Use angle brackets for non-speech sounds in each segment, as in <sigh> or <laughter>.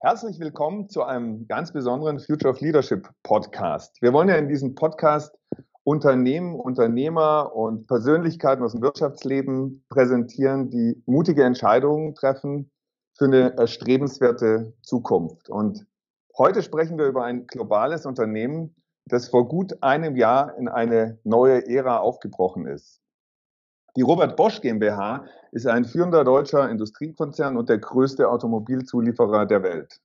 Herzlich willkommen zu einem ganz besonderen Future of Leadership Podcast. Wir wollen ja in diesem Podcast Unternehmen, Unternehmer und Persönlichkeiten aus dem Wirtschaftsleben präsentieren, die mutige Entscheidungen treffen für eine erstrebenswerte Zukunft. Und heute sprechen wir über ein globales Unternehmen, das vor gut einem Jahr in eine neue Ära aufgebrochen ist. Die Robert Bosch GmbH ist ein führender deutscher Industriekonzern und der größte Automobilzulieferer der Welt.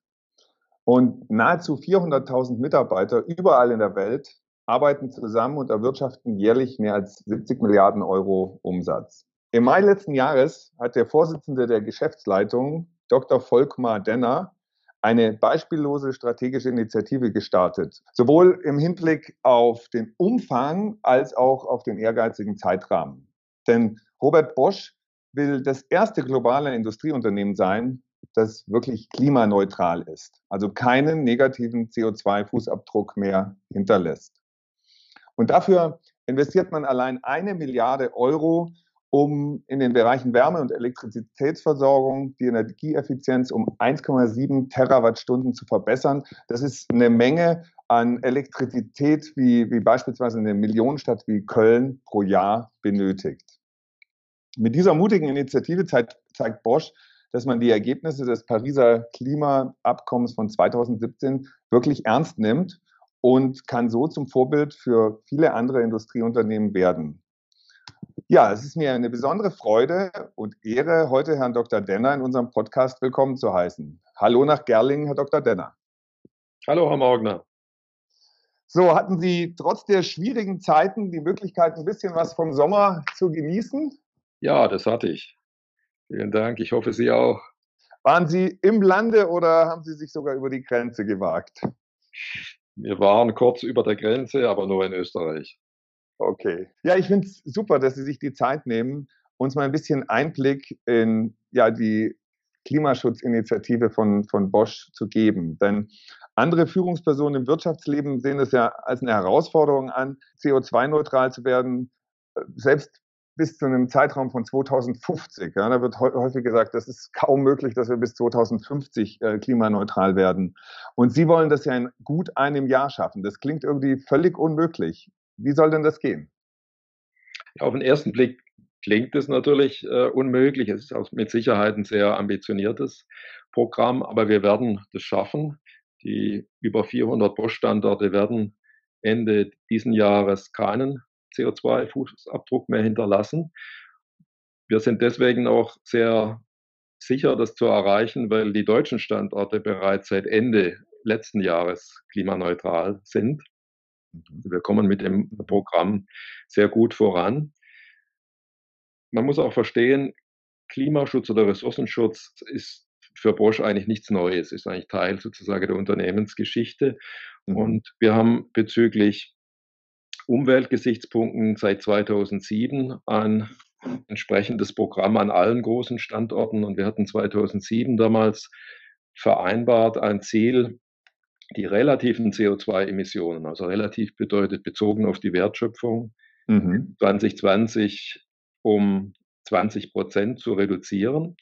Und nahezu 400.000 Mitarbeiter überall in der Welt arbeiten zusammen und erwirtschaften jährlich mehr als 70 Milliarden Euro Umsatz. Im Mai letzten Jahres hat der Vorsitzende der Geschäftsleitung, Dr. Volkmar Denner, eine beispiellose strategische Initiative gestartet, sowohl im Hinblick auf den Umfang als auch auf den ehrgeizigen Zeitrahmen. Denn Robert Bosch will das erste globale Industrieunternehmen sein, das wirklich klimaneutral ist, also keinen negativen CO2-Fußabdruck mehr hinterlässt. Und dafür investiert man allein eine Milliarde Euro, um in den Bereichen Wärme- und Elektrizitätsversorgung die Energieeffizienz um 1,7 Terawattstunden zu verbessern. Das ist eine Menge an Elektrizität, wie, wie beispielsweise eine Millionenstadt wie Köln pro Jahr benötigt. Mit dieser mutigen Initiative zeigt, zeigt Bosch, dass man die Ergebnisse des Pariser Klimaabkommens von 2017 wirklich ernst nimmt und kann so zum Vorbild für viele andere Industrieunternehmen werden. Ja, es ist mir eine besondere Freude und Ehre, heute Herrn Dr. Denner in unserem Podcast willkommen zu heißen. Hallo nach Gerlingen, Herr Dr. Denner. Hallo, Herr Morgner. So, hatten Sie trotz der schwierigen Zeiten die Möglichkeit, ein bisschen was vom Sommer zu genießen? Ja, das hatte ich. Vielen Dank. Ich hoffe, Sie auch. Waren Sie im Lande oder haben Sie sich sogar über die Grenze gewagt? Wir waren kurz über der Grenze, aber nur in Österreich. Okay. Ja, ich finde es super, dass Sie sich die Zeit nehmen, uns mal ein bisschen Einblick in ja, die Klimaschutzinitiative von, von Bosch zu geben. Denn andere Führungspersonen im Wirtschaftsleben sehen es ja als eine Herausforderung an, CO2-neutral zu werden. Selbst bis zu einem Zeitraum von 2050. Ja, da wird häufig gesagt, das ist kaum möglich, dass wir bis 2050 äh, klimaneutral werden. Und Sie wollen das ja in gut einem Jahr schaffen. Das klingt irgendwie völlig unmöglich. Wie soll denn das gehen? Ja, auf den ersten Blick klingt es natürlich äh, unmöglich. Es ist auch mit Sicherheit ein sehr ambitioniertes Programm, aber wir werden das schaffen. Die über 400 Bosch-Standorte werden Ende diesen Jahres keinen CO2-Fußabdruck mehr hinterlassen. Wir sind deswegen auch sehr sicher, das zu erreichen, weil die deutschen Standorte bereits seit Ende letzten Jahres klimaneutral sind. Also wir kommen mit dem Programm sehr gut voran. Man muss auch verstehen, Klimaschutz oder Ressourcenschutz ist für Bosch eigentlich nichts Neues, ist eigentlich Teil sozusagen der Unternehmensgeschichte. Mhm. Und wir haben bezüglich Umweltgesichtspunkten seit 2007 ein entsprechendes Programm an allen großen Standorten. Und wir hatten 2007 damals vereinbart ein Ziel, die relativen CO2-Emissionen, also relativ bedeutet bezogen auf die Wertschöpfung, mhm. 2020 um 20 Prozent zu reduzieren.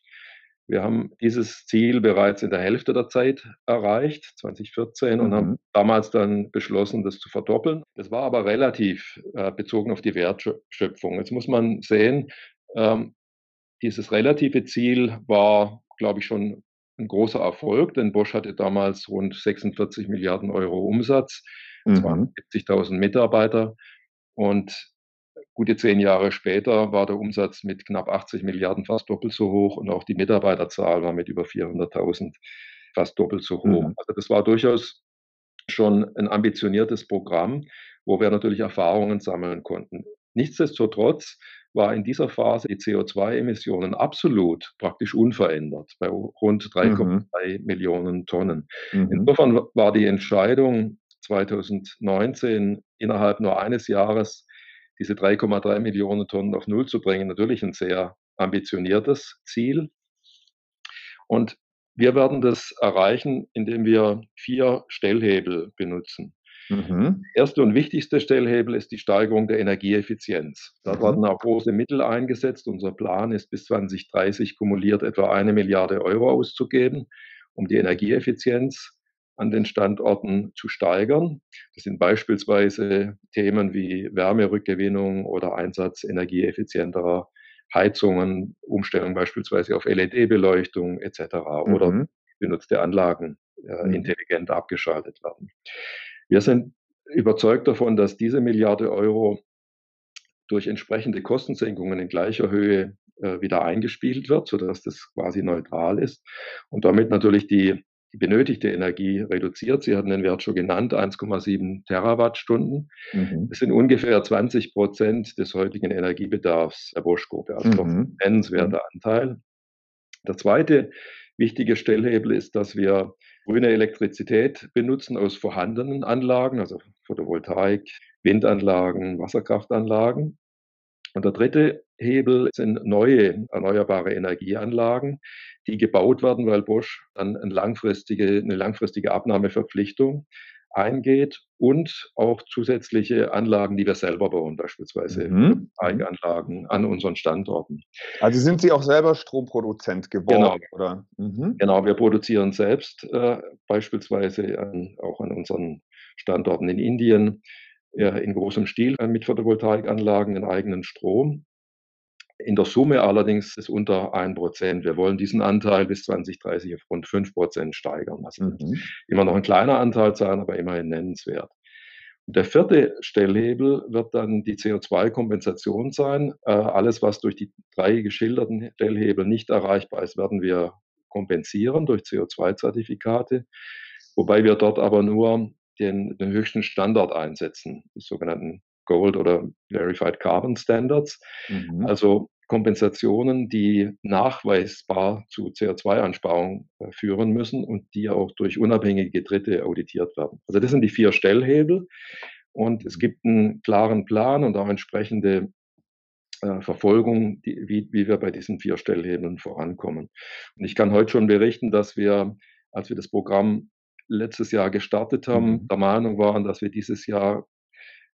Wir haben dieses Ziel bereits in der Hälfte der Zeit erreicht, 2014, mhm. und haben mhm. damals dann beschlossen, das zu verdoppeln. Das war aber relativ äh, bezogen auf die Wertschöpfung. Jetzt muss man sehen, ähm, dieses relative Ziel war, glaube ich, schon ein großer Erfolg, denn Bosch hatte damals rund 46 Milliarden Euro Umsatz, mhm. 70.000 Mitarbeiter und Gute zehn Jahre später war der Umsatz mit knapp 80 Milliarden fast doppelt so hoch und auch die Mitarbeiterzahl war mit über 400.000 fast doppelt so hoch. Mhm. Also das war durchaus schon ein ambitioniertes Programm, wo wir natürlich Erfahrungen sammeln konnten. Nichtsdestotrotz war in dieser Phase die CO2-Emissionen absolut praktisch unverändert bei rund 3,3 mhm. Millionen Tonnen. Mhm. Insofern war die Entscheidung 2019 innerhalb nur eines Jahres diese 3,3 Millionen Tonnen auf Null zu bringen, natürlich ein sehr ambitioniertes Ziel. Und wir werden das erreichen, indem wir vier Stellhebel benutzen. Mhm. Erste und wichtigste Stellhebel ist die Steigerung der Energieeffizienz. Da mhm. werden auch große Mittel eingesetzt. Unser Plan ist bis 2030 kumuliert etwa eine Milliarde Euro auszugeben um die Energieeffizienz an den Standorten zu steigern. Das sind beispielsweise Themen wie Wärmerückgewinnung oder Einsatz energieeffizienterer Heizungen, Umstellung beispielsweise auf LED-Beleuchtung etc. Mhm. oder benutzte Anlagen äh, mhm. intelligent abgeschaltet werden. Wir sind überzeugt davon, dass diese Milliarde Euro durch entsprechende Kostensenkungen in gleicher Höhe äh, wieder eingespielt wird, sodass das quasi neutral ist und damit natürlich die, die benötigte Energie reduziert. Sie hatten den Wert schon genannt, 1,7 Terawattstunden. Mhm. Das sind ungefähr 20 Prozent des heutigen Energiebedarfs der Bosch-Gruppe, also mhm. ein nennenswerter mhm. Anteil. Der zweite wichtige Stellhebel ist, dass wir grüne Elektrizität benutzen aus vorhandenen Anlagen, also Photovoltaik, Windanlagen, Wasserkraftanlagen. Und der dritte Hebel sind neue erneuerbare Energieanlagen, die gebaut werden, weil Bosch dann eine langfristige, eine langfristige Abnahmeverpflichtung eingeht und auch zusätzliche Anlagen, die wir selber bauen, beispielsweise mhm. Eigenanlagen an unseren Standorten. Also sind Sie auch selber Stromproduzent geworden, genau. oder? Mhm. Genau, wir produzieren selbst äh, beispielsweise an, auch an unseren Standorten in Indien in großem Stil äh, mit Photovoltaikanlagen den eigenen Strom. In der Summe allerdings ist unter 1%. Wir wollen diesen Anteil bis 2030 auf rund 5% steigern. Also mhm. immer noch ein kleiner Anteil sein, aber immerhin nennenswert. Und der vierte Stellhebel wird dann die CO2-Kompensation sein. Äh, alles, was durch die drei geschilderten Stellhebel nicht erreichbar ist, werden wir kompensieren durch CO2-Zertifikate, wobei wir dort aber nur den, den höchsten Standard einsetzen, die sogenannten Gold oder Verified Carbon Standards. Mhm. Also Kompensationen, die nachweisbar zu CO2-Einsparungen äh, führen müssen und die auch durch unabhängige Dritte auditiert werden. Also das sind die vier Stellhebel und es gibt einen klaren Plan und auch entsprechende äh, Verfolgung, die, wie, wie wir bei diesen vier Stellhebeln vorankommen. Und ich kann heute schon berichten, dass wir, als wir das Programm letztes Jahr gestartet haben, mhm. der Meinung waren, dass wir dieses Jahr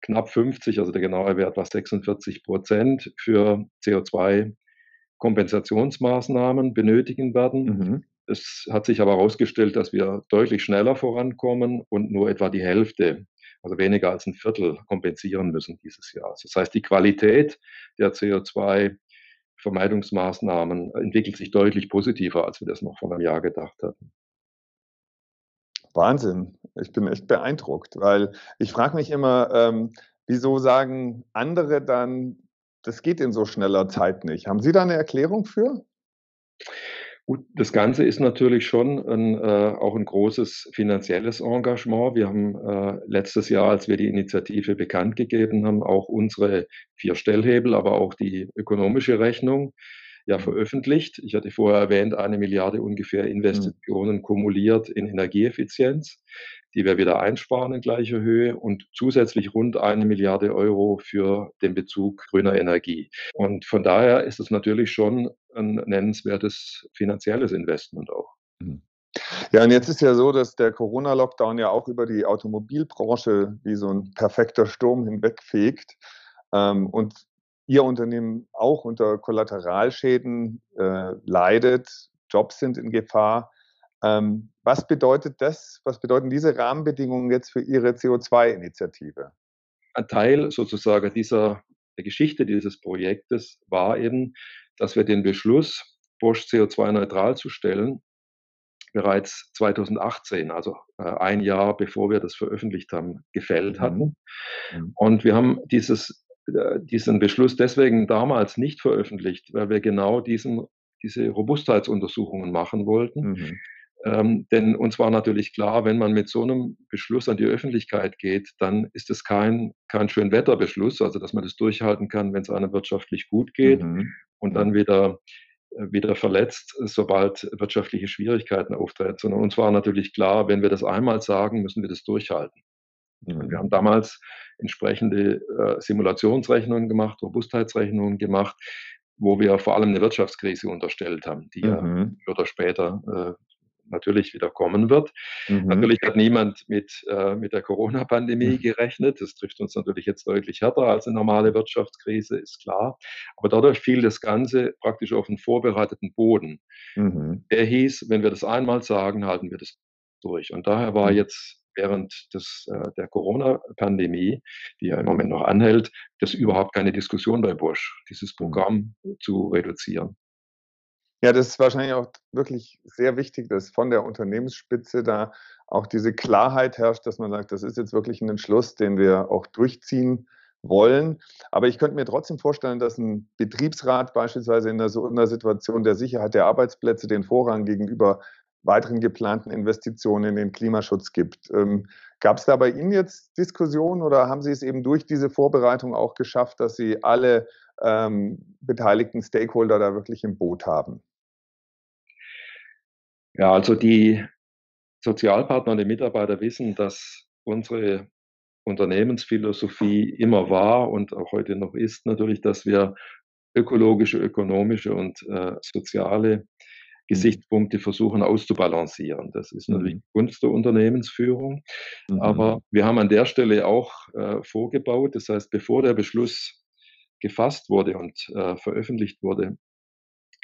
knapp 50, also der genaue Wert war 46 Prozent für CO2-Kompensationsmaßnahmen benötigen werden. Mhm. Es hat sich aber herausgestellt, dass wir deutlich schneller vorankommen und nur etwa die Hälfte, also weniger als ein Viertel, kompensieren müssen dieses Jahr. Das heißt, die Qualität der CO2 Vermeidungsmaßnahmen entwickelt sich deutlich positiver, als wir das noch vor einem Jahr gedacht hatten. Wahnsinn. Ich bin echt beeindruckt, weil ich frage mich immer, ähm, wieso sagen andere dann, das geht in so schneller Zeit nicht? Haben Sie da eine Erklärung für? Gut, das Ganze ist natürlich schon ein, äh, auch ein großes finanzielles Engagement. Wir haben äh, letztes Jahr, als wir die Initiative bekannt gegeben haben, auch unsere vier Stellhebel, aber auch die ökonomische Rechnung ja veröffentlicht. Ich hatte vorher erwähnt, eine Milliarde ungefähr mhm. Investitionen mhm. kumuliert in Energieeffizienz, die wir wieder einsparen in gleicher Höhe und zusätzlich rund eine Milliarde Euro für den Bezug grüner Energie. Und von daher ist es natürlich schon ein nennenswertes finanzielles Investment auch. Mhm. Ja, und jetzt ist ja so, dass der Corona-Lockdown ja auch über die Automobilbranche wie so ein perfekter Sturm hinwegfegt. Ähm, und Ihr Unternehmen auch unter Kollateralschäden äh, leidet, Jobs sind in Gefahr. Ähm, was bedeutet das? Was bedeuten diese Rahmenbedingungen jetzt für Ihre CO2-Initiative? Ein Teil sozusagen dieser Geschichte dieses Projektes war eben, dass wir den Beschluss, Bosch CO2-neutral zu stellen, bereits 2018, also äh, ein Jahr bevor wir das veröffentlicht haben, gefällt hatten. Mhm. Und wir haben dieses diesen Beschluss deswegen damals nicht veröffentlicht, weil wir genau diesen, diese Robustheitsuntersuchungen machen wollten. Mhm. Ähm, denn uns war natürlich klar, wenn man mit so einem Beschluss an die Öffentlichkeit geht, dann ist es kein, kein Schönwetterbeschluss, also dass man das durchhalten kann, wenn es einem wirtschaftlich gut geht mhm. und dann wieder, äh, wieder verletzt, sobald wirtschaftliche Schwierigkeiten auftreten. Sondern uns war natürlich klar, wenn wir das einmal sagen, müssen wir das durchhalten. Wir haben damals entsprechende äh, Simulationsrechnungen gemacht, Robustheitsrechnungen gemacht, wo wir vor allem eine Wirtschaftskrise unterstellt haben, die mhm. ja oder später äh, natürlich wieder kommen wird. Mhm. Natürlich hat niemand mit, äh, mit der Corona-Pandemie mhm. gerechnet. Das trifft uns natürlich jetzt deutlich härter als eine normale Wirtschaftskrise, ist klar. Aber dadurch fiel das Ganze praktisch auf einen vorbereiteten Boden. Mhm. Der hieß, wenn wir das einmal sagen, halten wir das durch. Und daher war mhm. jetzt während des, äh, der Corona-Pandemie, die ja im Moment noch anhält, das überhaupt keine Diskussion bei Bosch, dieses mhm. Programm zu reduzieren. Ja, das ist wahrscheinlich auch wirklich sehr wichtig, dass von der Unternehmensspitze da auch diese Klarheit herrscht, dass man sagt, das ist jetzt wirklich ein Entschluss, den wir auch durchziehen wollen. Aber ich könnte mir trotzdem vorstellen, dass ein Betriebsrat beispielsweise in so einer Situation der Sicherheit der Arbeitsplätze den Vorrang gegenüber weiteren geplanten Investitionen in den Klimaschutz gibt. Ähm, Gab es da bei Ihnen jetzt Diskussionen oder haben Sie es eben durch diese Vorbereitung auch geschafft, dass Sie alle ähm, beteiligten Stakeholder da wirklich im Boot haben? Ja, also die Sozialpartner und die Mitarbeiter wissen, dass unsere Unternehmensphilosophie immer war und auch heute noch ist natürlich, dass wir ökologische, ökonomische und äh, soziale. Gesichtspunkte versuchen auszubalancieren. Das ist natürlich mhm. Kunst der Unternehmensführung. Mhm. Aber wir haben an der Stelle auch äh, vorgebaut. Das heißt, bevor der Beschluss gefasst wurde und äh, veröffentlicht wurde,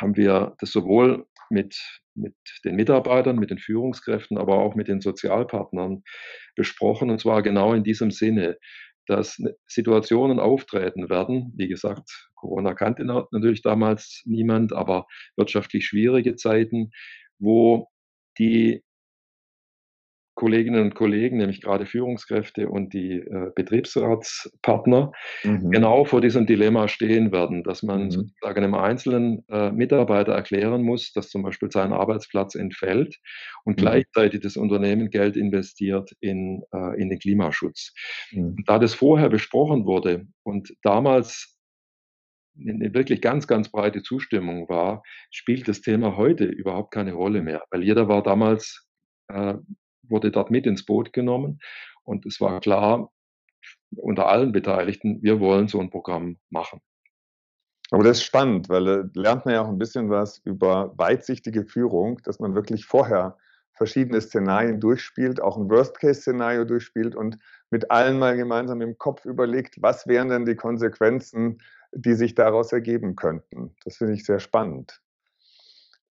haben wir das sowohl mit, mit den Mitarbeitern, mit den Führungskräften, aber auch mit den Sozialpartnern besprochen. Und zwar genau in diesem Sinne dass Situationen auftreten werden. Wie gesagt, Corona kannte natürlich damals niemand, aber wirtschaftlich schwierige Zeiten, wo die Kolleginnen und Kollegen, nämlich gerade Führungskräfte und die äh, Betriebsratspartner, mhm. genau vor diesem Dilemma stehen werden, dass man mhm. sozusagen einem einzelnen äh, Mitarbeiter erklären muss, dass zum Beispiel sein Arbeitsplatz entfällt und mhm. gleichzeitig das Unternehmen Geld investiert in, äh, in den Klimaschutz. Mhm. Da das vorher besprochen wurde und damals eine wirklich ganz, ganz breite Zustimmung war, spielt das Thema heute überhaupt keine Rolle mehr, weil jeder war damals äh, wurde dort mit ins Boot genommen. Und es war klar, unter allen Beteiligten, wir wollen so ein Programm machen. Aber das ist spannend, weil da lernt man ja auch ein bisschen was über weitsichtige Führung, dass man wirklich vorher verschiedene Szenarien durchspielt, auch ein Worst-Case-Szenario durchspielt und mit allen mal gemeinsam im Kopf überlegt, was wären denn die Konsequenzen, die sich daraus ergeben könnten. Das finde ich sehr spannend.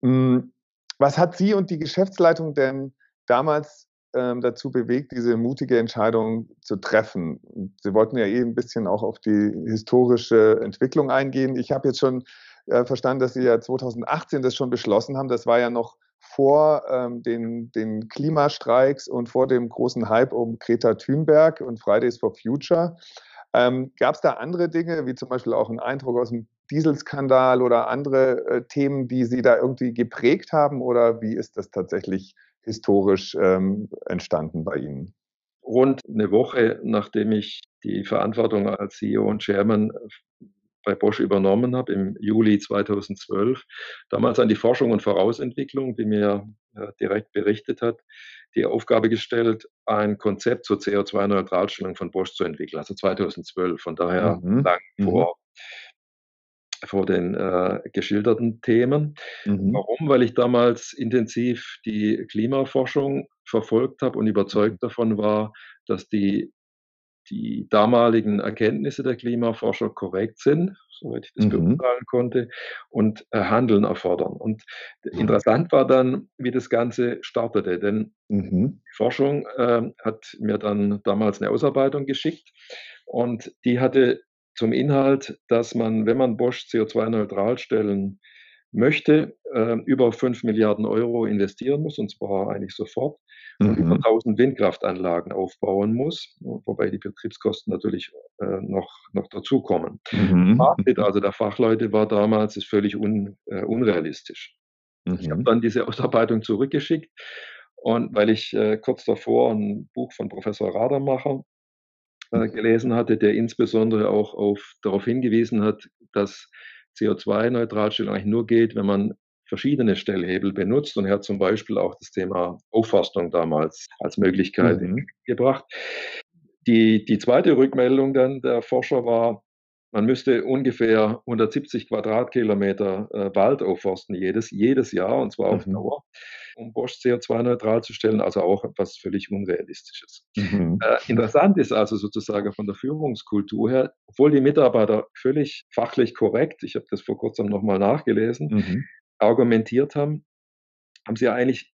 Hm, was hat Sie und die Geschäftsleitung denn damals ähm, dazu bewegt, diese mutige Entscheidung zu treffen? Sie wollten ja eh ein bisschen auch auf die historische Entwicklung eingehen. Ich habe jetzt schon äh, verstanden, dass Sie ja 2018 das schon beschlossen haben. Das war ja noch vor ähm, den, den Klimastreiks und vor dem großen Hype um Greta Thunberg und Fridays for Future. Ähm, Gab es da andere Dinge, wie zum Beispiel auch einen Eindruck aus dem Dieselskandal oder andere äh, Themen, die Sie da irgendwie geprägt haben? Oder wie ist das tatsächlich historisch ähm, entstanden bei Ihnen? Rund eine Woche, nachdem ich die Verantwortung als CEO und Chairman äh, bei Bosch übernommen habe, im Juli 2012, damals an die Forschung und Vorausentwicklung, die mir äh, direkt berichtet hat, die Aufgabe gestellt, ein Konzept zur CO2-Neutralstellung von Bosch zu entwickeln, also 2012, von daher mhm. lang mhm. vor vor den äh, geschilderten Themen. Mhm. Warum? Weil ich damals intensiv die Klimaforschung verfolgt habe und überzeugt mhm. davon war, dass die, die damaligen Erkenntnisse der Klimaforscher korrekt sind, soweit ich das mhm. beurteilen konnte, und äh, Handeln erfordern. Und mhm. interessant war dann, wie das Ganze startete, denn mhm. die Forschung äh, hat mir dann damals eine Ausarbeitung geschickt und die hatte zum Inhalt, dass man, wenn man Bosch CO2-neutral stellen möchte, äh, über 5 Milliarden Euro investieren muss, und zwar eigentlich sofort, mhm. und über 1000 Windkraftanlagen aufbauen muss, wobei die Betriebskosten natürlich äh, noch, noch dazukommen. Mhm. Fazit also der Fachleute war damals, ist völlig un, äh, unrealistisch. Mhm. Ich habe dann diese Ausarbeitung zurückgeschickt und weil ich äh, kurz davor ein Buch von Professor Radermacher äh, gelesen hatte, der insbesondere auch auf, darauf hingewiesen hat, dass CO2-Neutralstellung eigentlich nur geht, wenn man verschiedene Stellhebel benutzt. Und er hat zum Beispiel auch das Thema Aufforstung damals als Möglichkeit mhm. gebracht. Die, die zweite Rückmeldung dann der Forscher war, man müsste ungefähr 170 Quadratkilometer äh, Wald aufforsten jedes, jedes Jahr, und zwar auf mhm. Dauer, um Bosch CO2-neutral zu stellen, also auch etwas völlig Unrealistisches. Mhm. Äh, interessant ist also sozusagen von der Führungskultur her, obwohl die Mitarbeiter völlig fachlich korrekt, ich habe das vor kurzem nochmal nachgelesen, mhm. argumentiert haben, haben sie ja eigentlich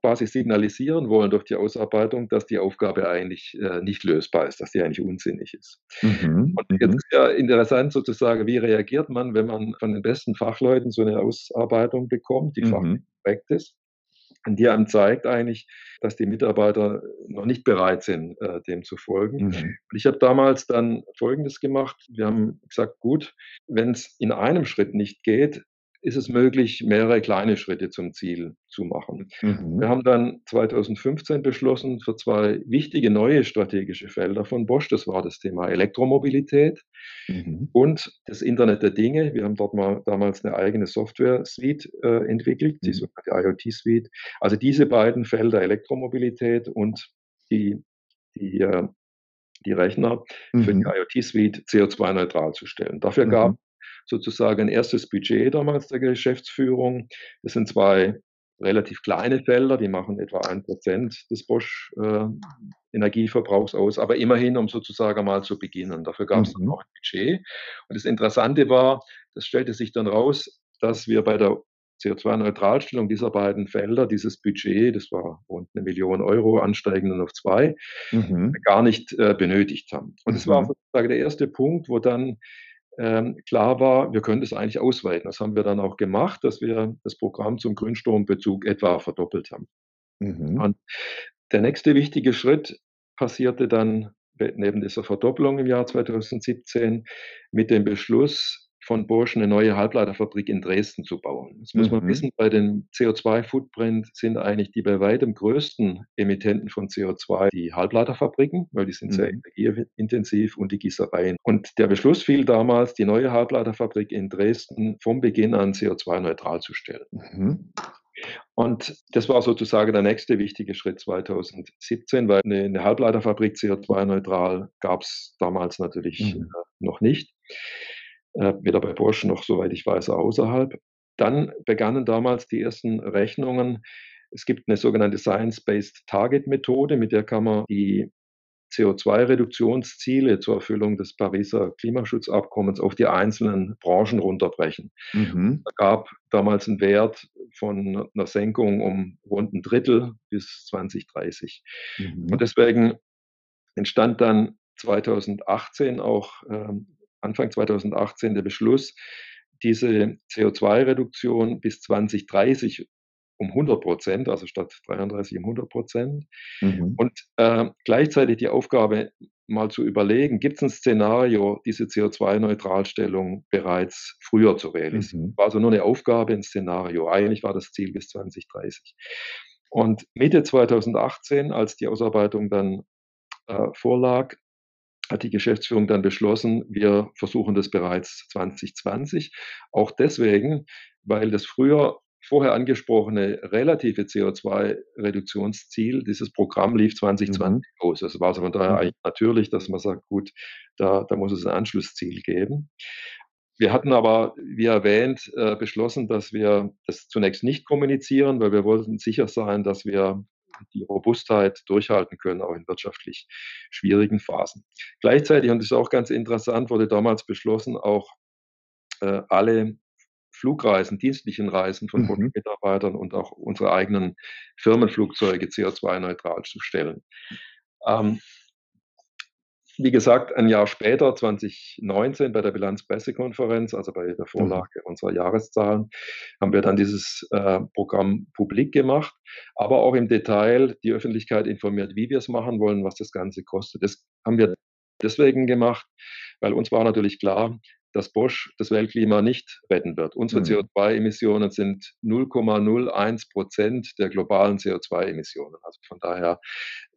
quasi signalisieren wollen durch die Ausarbeitung, dass die Aufgabe eigentlich äh, nicht lösbar ist, dass die eigentlich unsinnig ist. Mhm. Und jetzt mhm. ist ja interessant sozusagen, wie reagiert man, wenn man von den besten Fachleuten so eine Ausarbeitung bekommt, die mhm. fachlich korrekt ist, und die einem zeigt eigentlich, dass die Mitarbeiter noch nicht bereit sind, äh, dem zu folgen. Mhm. Und ich habe damals dann Folgendes gemacht. Wir haben gesagt, gut, wenn es in einem Schritt nicht geht, ist es möglich, mehrere kleine Schritte zum Ziel zu machen. Mhm. Wir haben dann 2015 beschlossen für zwei wichtige neue strategische Felder von Bosch. Das war das Thema Elektromobilität mhm. und das Internet der Dinge. Wir haben dort mal damals eine eigene Software-Suite äh, entwickelt, die mhm. sogenannte IoT-Suite. Also diese beiden Felder Elektromobilität und die, die, äh, die Rechner für die mhm. IoT-Suite CO2-neutral zu stellen. Dafür gab mhm sozusagen ein erstes Budget damals der Geschäftsführung. Das sind zwei relativ kleine Felder, die machen etwa ein Prozent des Bosch äh, Energieverbrauchs aus, aber immerhin, um sozusagen mal zu beginnen. Dafür gab es mhm. dann auch ein Budget. Und das Interessante war, das stellte sich dann raus, dass wir bei der CO2-Neutralstellung dieser beiden Felder dieses Budget, das war rund eine Million Euro, ansteigend auf zwei, mhm. gar nicht äh, benötigt haben. Und das mhm. war sozusagen der erste Punkt, wo dann ähm, klar war, wir können das eigentlich ausweiten. Das haben wir dann auch gemacht, dass wir das Programm zum Grünstrombezug etwa verdoppelt haben. Mhm. Und der nächste wichtige Schritt passierte dann neben dieser Verdopplung im Jahr 2017 mit dem Beschluss, von Bosch eine neue Halbleiterfabrik in Dresden zu bauen. Das muss man mhm. wissen, bei dem CO2-Footprint sind eigentlich die bei weitem größten Emittenten von CO2 die Halbleiterfabriken, weil die sind mhm. sehr energieintensiv und die Gießereien. Und der Beschluss fiel damals, die neue Halbleiterfabrik in Dresden vom Beginn an CO2-neutral zu stellen. Mhm. Und das war sozusagen der nächste wichtige Schritt 2017, weil eine, eine Halbleiterfabrik CO2-neutral gab es damals natürlich mhm. äh, noch nicht weder bei Bosch noch, soweit ich weiß, außerhalb. Dann begannen damals die ersten Rechnungen. Es gibt eine sogenannte Science-Based Target Methode, mit der kann man die CO2-Reduktionsziele zur Erfüllung des Pariser Klimaschutzabkommens auf die einzelnen Branchen runterbrechen. Mhm. Da gab damals einen Wert von einer Senkung um rund ein Drittel bis 2030. Mhm. Und deswegen entstand dann 2018 auch ähm, Anfang 2018 der Beschluss, diese CO2-Reduktion bis 2030 um 100 Prozent, also statt 33 um 100 Prozent. Mhm. Und äh, gleichzeitig die Aufgabe mal zu überlegen, gibt es ein Szenario, diese CO2-Neutralstellung bereits früher zu realisieren? Mhm. War also nur eine Aufgabe, ein Szenario. Eigentlich war das Ziel bis 2030. Und Mitte 2018, als die Ausarbeitung dann äh, vorlag, hat die Geschäftsführung dann beschlossen, wir versuchen das bereits 2020. Auch deswegen, weil das früher vorher angesprochene relative CO2-Reduktionsziel, dieses Programm lief 2020 mhm. aus. Es war also von daher mhm. eigentlich natürlich, dass man sagt, gut, da, da muss es ein Anschlussziel geben. Wir hatten aber, wie erwähnt, äh, beschlossen, dass wir das zunächst nicht kommunizieren, weil wir wollten sicher sein, dass wir die Robustheit durchhalten können, auch in wirtschaftlich schwierigen Phasen. Gleichzeitig, und das ist auch ganz interessant, wurde damals beschlossen, auch äh, alle Flugreisen, dienstlichen Reisen von mhm. Mitarbeitern und auch unsere eigenen Firmenflugzeuge CO2-neutral zu stellen. Ähm, wie gesagt, ein Jahr später, 2019, bei der Bilanzpressekonferenz, also bei der mhm. Vorlage unserer Jahreszahlen, haben wir dann dieses äh, Programm publik gemacht, aber auch im Detail die Öffentlichkeit informiert, wie wir es machen wollen, was das Ganze kostet. Das haben wir deswegen gemacht, weil uns war natürlich klar, dass Bosch das Weltklima nicht retten wird. Unsere mhm. CO2-Emissionen sind 0,01 Prozent der globalen CO2-Emissionen. Also von daher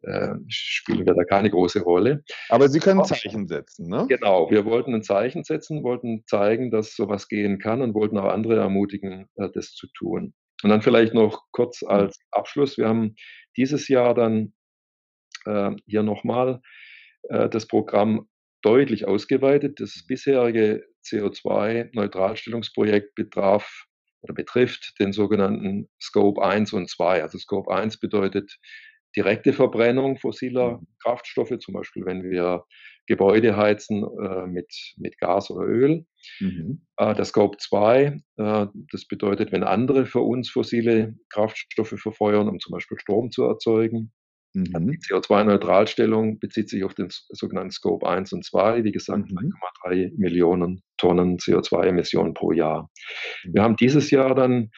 äh, spielen wir da keine große Rolle. Aber Sie können Zeichen setzen, ne? Genau, wir wollten ein Zeichen setzen, wollten zeigen, dass sowas gehen kann und wollten auch andere ermutigen, äh, das zu tun. Und dann vielleicht noch kurz als Abschluss. Wir haben dieses Jahr dann äh, hier nochmal äh, das Programm deutlich ausgeweitet. Das bisherige CO2-Neutralstellungsprojekt betraf oder betrifft den sogenannten Scope 1 und 2. Also Scope 1 bedeutet direkte Verbrennung fossiler mhm. Kraftstoffe, zum Beispiel wenn wir Gebäude heizen äh, mit, mit Gas oder Öl. Mhm. Äh, der Scope 2, äh, das bedeutet, wenn andere für uns fossile Kraftstoffe verfeuern, um zum Beispiel Strom zu erzeugen. Mhm. Die CO2-Neutralstellung bezieht sich auf den sogenannten Scope 1 und 2, wie gesagt, mhm. 1,3 Millionen Tonnen CO2-Emissionen pro Jahr. Mhm. Wir haben dieses Jahr dann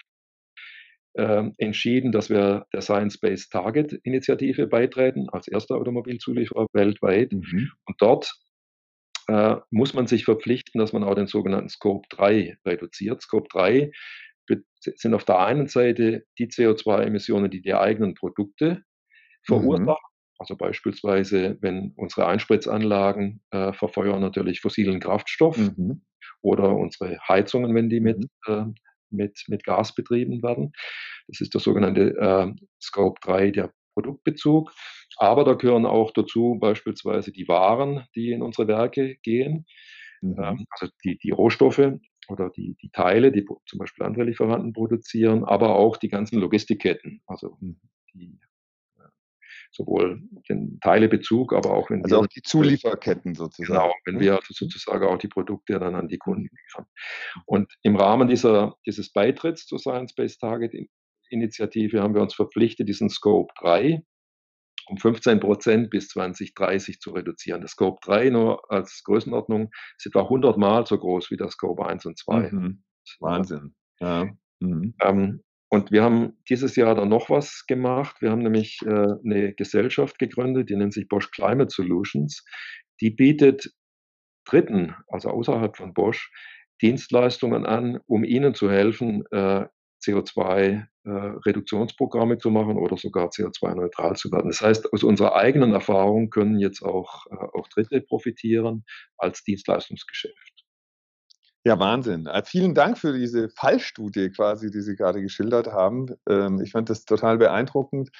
äh, entschieden, dass wir der Science-Based Target Initiative beitreten, als erster Automobilzulieferer weltweit. Mhm. Und dort äh, muss man sich verpflichten, dass man auch den sogenannten Scope 3 reduziert. Scope 3 sind auf der einen Seite die CO2-Emissionen, die die eigenen Produkte verursachen. Mhm. Also beispielsweise, wenn unsere Einspritzanlagen äh, verfeuern natürlich fossilen Kraftstoff mhm. oder unsere Heizungen, wenn die mit, äh, mit, mit Gas betrieben werden. Das ist der sogenannte äh, Scope 3, der Produktbezug. Aber da gehören auch dazu beispielsweise die Waren, die in unsere Werke gehen, mhm. ähm, also die, die Rohstoffe oder die, die Teile, die zum Beispiel andere Lieferanten produzieren, aber auch die ganzen Logistikketten, also mhm. die sowohl den Teilebezug, aber auch wenn also wir, auch die Zulieferketten sozusagen. Genau, wenn wir also sozusagen auch die Produkte dann an die Kunden liefern. Und im Rahmen dieser, dieses Beitritts zur Science-Based Target Initiative haben wir uns verpflichtet, diesen Scope 3 um 15 Prozent bis 2030 zu reduzieren. Das Scope 3 nur als Größenordnung ist etwa 100 Mal so groß wie das Scope 1 und 2. Mhm. Wahnsinn. Ja. Mhm. Ähm, und wir haben dieses Jahr dann noch was gemacht. Wir haben nämlich äh, eine Gesellschaft gegründet, die nennt sich Bosch Climate Solutions. Die bietet Dritten, also außerhalb von Bosch, Dienstleistungen an, um ihnen zu helfen, äh, CO2-Reduktionsprogramme äh, zu machen oder sogar CO2-neutral zu werden. Das heißt, aus unserer eigenen Erfahrung können jetzt auch, äh, auch Dritte profitieren als Dienstleistungsgeschäft. Ja, Wahnsinn. Äh, vielen Dank für diese Fallstudie quasi, die Sie gerade geschildert haben. Ähm, ich fand das total beeindruckend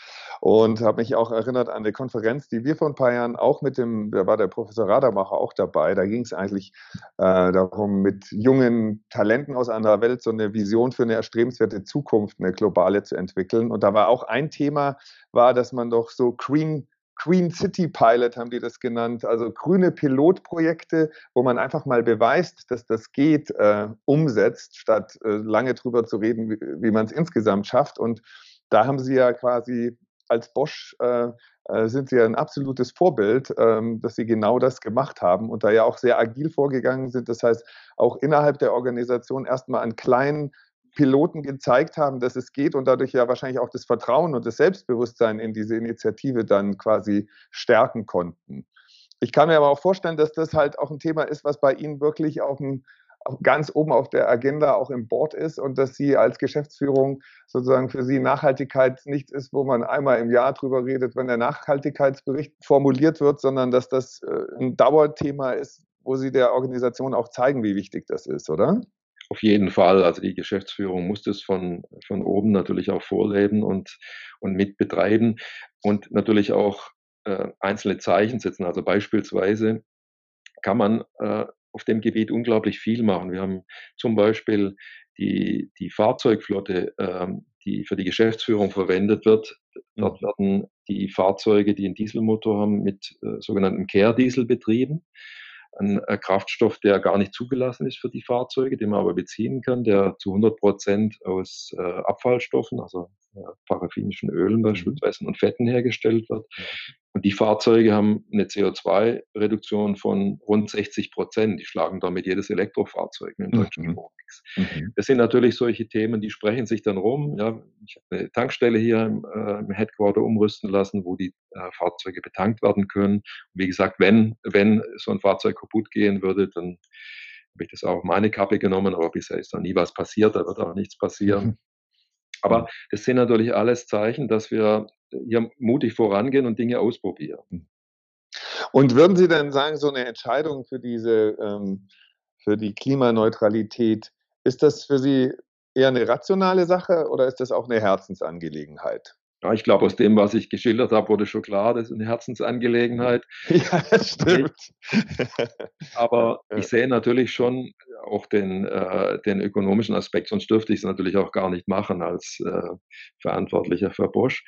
und habe mich auch erinnert an eine Konferenz, die wir vor ein paar Jahren auch mit dem, da war der Professor Radermacher auch dabei. Da ging es eigentlich äh, darum, mit jungen Talenten aus anderer Welt so eine Vision für eine erstrebenswerte Zukunft, eine globale zu entwickeln. Und da war auch ein Thema, war, dass man doch so Green Green City Pilot haben die das genannt, also grüne Pilotprojekte, wo man einfach mal beweist, dass das geht, äh, umsetzt, statt äh, lange drüber zu reden, wie, wie man es insgesamt schafft. Und da haben sie ja quasi als Bosch äh, äh, sind sie ja ein absolutes Vorbild, ähm, dass sie genau das gemacht haben und da ja auch sehr agil vorgegangen sind. Das heißt, auch innerhalb der Organisation erstmal an kleinen Piloten gezeigt haben, dass es geht und dadurch ja wahrscheinlich auch das Vertrauen und das Selbstbewusstsein in diese Initiative dann quasi stärken konnten. Ich kann mir aber auch vorstellen, dass das halt auch ein Thema ist, was bei Ihnen wirklich auf dem, ganz oben auf der Agenda auch im Board ist und dass Sie als Geschäftsführung sozusagen für Sie Nachhaltigkeit nichts ist, wo man einmal im Jahr drüber redet, wenn der Nachhaltigkeitsbericht formuliert wird, sondern dass das äh, ein Dauerthema ist, wo Sie der Organisation auch zeigen, wie wichtig das ist, oder? Auf jeden Fall. Also die Geschäftsführung muss das von, von oben natürlich auch vorleben und, und mitbetreiben und natürlich auch äh, einzelne Zeichen setzen. Also beispielsweise kann man äh, auf dem Gebiet unglaublich viel machen. Wir haben zum Beispiel die, die Fahrzeugflotte, ähm, die für die Geschäftsführung verwendet wird. Dort mhm. werden die Fahrzeuge, die einen Dieselmotor haben, mit äh, sogenannten Care-Diesel betrieben ein äh, Kraftstoff, der gar nicht zugelassen ist für die Fahrzeuge, den man aber beziehen kann, der zu 100 Prozent aus äh, Abfallstoffen, also paraffinischen Ölen mhm. beispielsweise und Fetten hergestellt wird. Und die Fahrzeuge haben eine CO2-Reduktion von rund 60 Prozent. Die schlagen damit jedes Elektrofahrzeug im deutschen mhm. Mhm. Das sind natürlich solche Themen, die sprechen sich dann rum. Ja, ich habe eine Tankstelle hier im, äh, im Headquarter umrüsten lassen, wo die äh, Fahrzeuge betankt werden können. Und wie gesagt, wenn, wenn so ein Fahrzeug kaputt gehen würde, dann habe ich das auch auf meine Kappe genommen, aber bisher ist da nie was passiert, da wird auch nichts passieren. Mhm. Aber das sind natürlich alles Zeichen, dass wir hier mutig vorangehen und Dinge ausprobieren. Hm. Und würden Sie denn sagen, so eine Entscheidung für diese, ähm, für die Klimaneutralität, ist das für Sie eher eine rationale Sache oder ist das auch eine Herzensangelegenheit? Ja, ich glaube, aus dem, was ich geschildert habe, wurde schon klar, das ist eine Herzensangelegenheit. <laughs> Ja, das stimmt. <laughs> Aber ich sehe natürlich schon auch den, äh, den ökonomischen Aspekt, sonst dürfte ich es natürlich auch gar nicht machen als äh, Verantwortlicher für Bosch.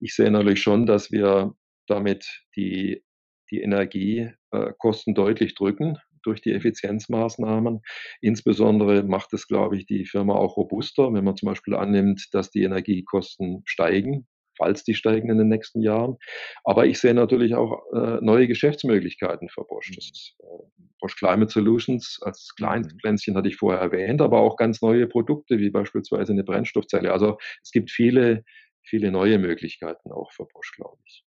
Ich sehe natürlich schon, dass wir damit die, die Energiekosten deutlich drücken durch die Effizienzmaßnahmen. Insbesondere macht es, glaube ich, die Firma auch robuster, wenn man zum Beispiel annimmt, dass die Energiekosten steigen falls die steigen in den nächsten Jahren. Aber ich sehe natürlich auch äh, neue Geschäftsmöglichkeiten für Bosch. Das ist, äh, Bosch Climate Solutions als Kleinpflänzchen hatte ich vorher erwähnt, aber auch ganz neue Produkte wie beispielsweise eine Brennstoffzelle. Also es gibt viele, viele neue Möglichkeiten auch für Bosch, glaube ich.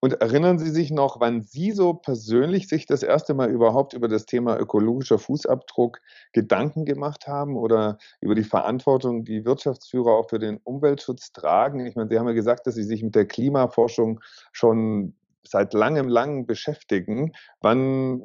Und erinnern Sie sich noch, wann Sie so persönlich sich das erste Mal überhaupt über das Thema ökologischer Fußabdruck Gedanken gemacht haben oder über die Verantwortung, die Wirtschaftsführer auch für den Umweltschutz tragen? Ich meine, Sie haben ja gesagt, dass Sie sich mit der Klimaforschung schon seit langem, langem beschäftigen. Wann,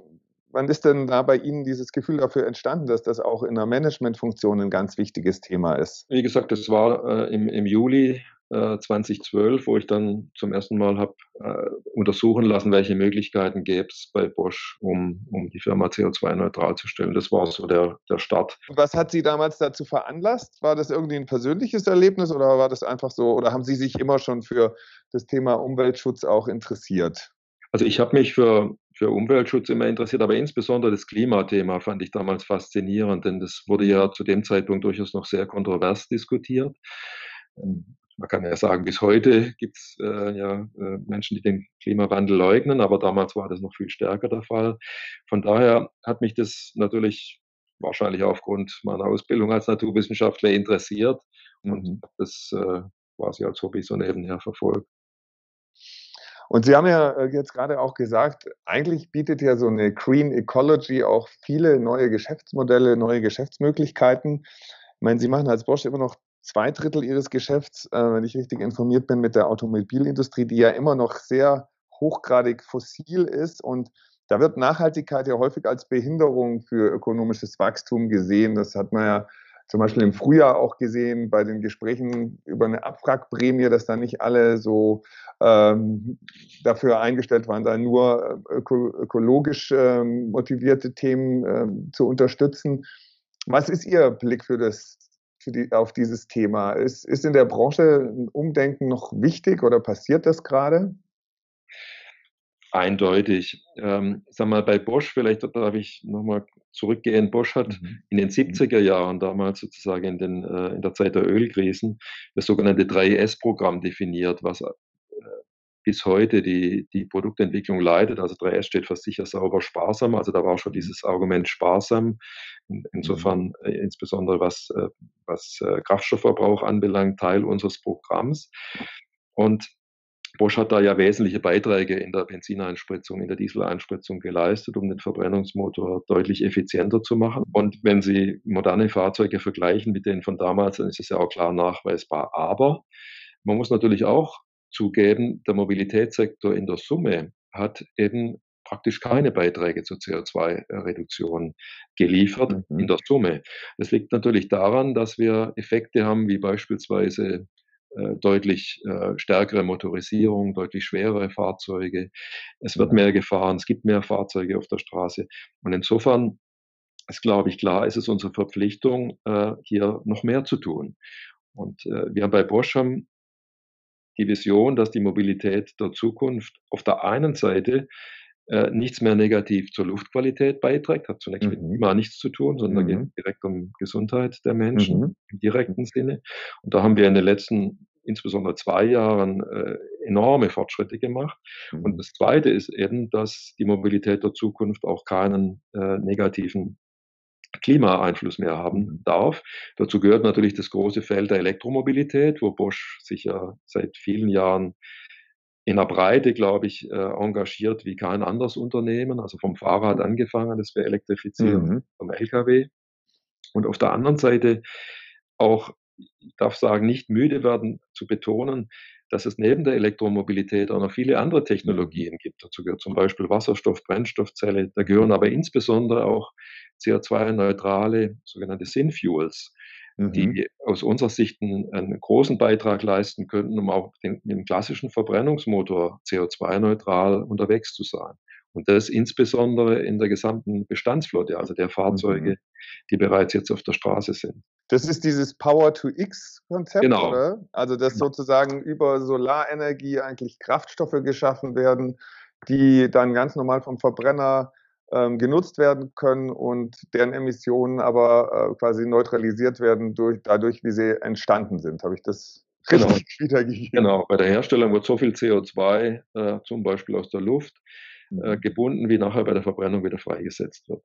wann ist denn da bei Ihnen dieses Gefühl dafür entstanden, dass das auch in der Managementfunktion ein ganz wichtiges Thema ist? Wie gesagt, das war äh, im, im Juli 2012, äh, wo ich dann zum ersten Mal habe äh, untersuchen lassen, welche Möglichkeiten gäbe es bei Bosch, um, um die Firma CO2-neutral zu stellen. Das war so der, der Start. Was hat Sie damals dazu veranlasst? War das irgendwie ein persönliches Erlebnis oder war das einfach so, oder haben Sie sich immer schon für das Thema Umweltschutz auch interessiert? Also ich habe mich für, für Umweltschutz immer interessiert, aber insbesondere das Klimathema fand ich damals faszinierend, denn das wurde ja zu dem Zeitpunkt durchaus noch sehr kontrovers diskutiert. Ähm, man kann ja sagen, bis heute gibt es äh, ja äh, Menschen, die den Klimawandel leugnen, aber damals war das noch viel stärker der Fall. Von daher hat mich das natürlich wahrscheinlich aufgrund meiner Ausbildung als Naturwissenschaftler interessiert und mhm. das äh, quasi als Hobby so nebenher verfolgt. Und Sie haben ja äh, jetzt gerade auch gesagt, eigentlich bietet ja so eine Green Ecology auch viele neue Geschäftsmodelle, neue Geschäftsmöglichkeiten. Ich meine, Sie machen als Bosch immer noch zwei Drittel ihres Geschäfts, äh, wenn ich richtig informiert bin, mit der Automobilindustrie, die ja immer noch sehr hochgradig fossil ist und da wird Nachhaltigkeit ja häufig als Behinderung für ökonomisches Wachstum gesehen. Das hat man ja zum Beispiel im Frühjahr auch gesehen bei den Gesprächen über eine Abwrackprämie, dass da nicht alle so ähm, dafür eingestellt waren, da nur äh, öko ökologisch ähm, motivierte Themen ähm, zu unterstützen. Was ist Ihr Blick für das die, auf dieses Thema. Ist, ist in der Branche ein Umdenken noch wichtig oder passiert das gerade? Eindeutig. Ähm, sag mal, bei Bosch, vielleicht darf ich nochmal zurückgehen. Bosch hat mhm. in den 70er Jahren, damals sozusagen in, den, äh, in der Zeit der Ölkrisen, das sogenannte 3S-Programm definiert, was bis heute die, die Produktentwicklung leitet. Also 3S steht für sicher, sauber, sparsam. Also da war schon mhm. dieses Argument sparsam. Insofern äh, insbesondere was, äh, was äh, Kraftstoffverbrauch anbelangt, Teil unseres Programms. Und Bosch hat da ja wesentliche Beiträge in der Benzineinspritzung, in der Dieseleinspritzung geleistet, um den Verbrennungsmotor deutlich effizienter zu machen. Und wenn Sie moderne Fahrzeuge vergleichen mit denen von damals, dann ist es ja auch klar nachweisbar. Aber man muss natürlich auch zugeben, der Mobilitätssektor in der Summe hat eben praktisch keine Beiträge zur CO2-Reduktion geliefert mhm. in der Summe. Das liegt natürlich daran, dass wir Effekte haben, wie beispielsweise äh, deutlich äh, stärkere Motorisierung, deutlich schwerere Fahrzeuge. Es wird mehr gefahren, es gibt mehr Fahrzeuge auf der Straße. Und insofern ist, glaube ich, klar, ist es unsere Verpflichtung, äh, hier noch mehr zu tun. Und äh, wir bei Bosch haben die Vision, dass die Mobilität der Zukunft auf der einen Seite äh, nichts mehr negativ zur Luftqualität beiträgt, hat zunächst mhm. mit Klima nichts zu tun, sondern mhm. geht direkt um Gesundheit der Menschen mhm. im direkten Sinne. Und da haben wir in den letzten insbesondere zwei Jahren äh, enorme Fortschritte gemacht. Mhm. Und das Zweite ist eben, dass die Mobilität der Zukunft auch keinen äh, negativen Klimaeinfluss mehr haben mhm. darf. Dazu gehört natürlich das große Feld der Elektromobilität, wo Bosch sich ja seit vielen Jahren in der Breite, glaube ich, äh, engagiert wie kein anderes Unternehmen, also vom Fahrrad angefangen, das wir elektrifizieren, mhm. vom Lkw. Und auf der anderen Seite auch, ich darf sagen, nicht müde werden zu betonen, dass es neben der Elektromobilität auch noch viele andere Technologien gibt. Dazu gehört zum Beispiel Wasserstoff, Brennstoffzelle. Da gehören aber insbesondere auch CO2-neutrale sogenannte Synfuels mhm. die aus unserer Sicht einen, einen, großen Beitrag leisten könnten, um auch den, den klassischen Verbrennungsmotor CO2-neutral unterwegs zu sein. Und das insbesondere in der gesamten Bestandsflotte, also der Fahrzeuge, mhm. die bereits jetzt auf der Straße sind. Das ist dieses Power-to-X-Konzept, genau. oder? Also, dass genau. sozusagen über Solarenergie eigentlich Kraftstoffe geschaffen werden, die dann ganz normal vom Verbrenner ähm, genutzt werden können und deren Emissionen aber äh, quasi neutralisiert werden durch, dadurch, wie sie entstanden sind. Habe ich das genau. <laughs> wiedergegeben? Genau, bei der Herstellung wird so viel CO2 äh, zum Beispiel aus der Luft äh, mhm. gebunden, wie nachher bei der Verbrennung wieder freigesetzt wird.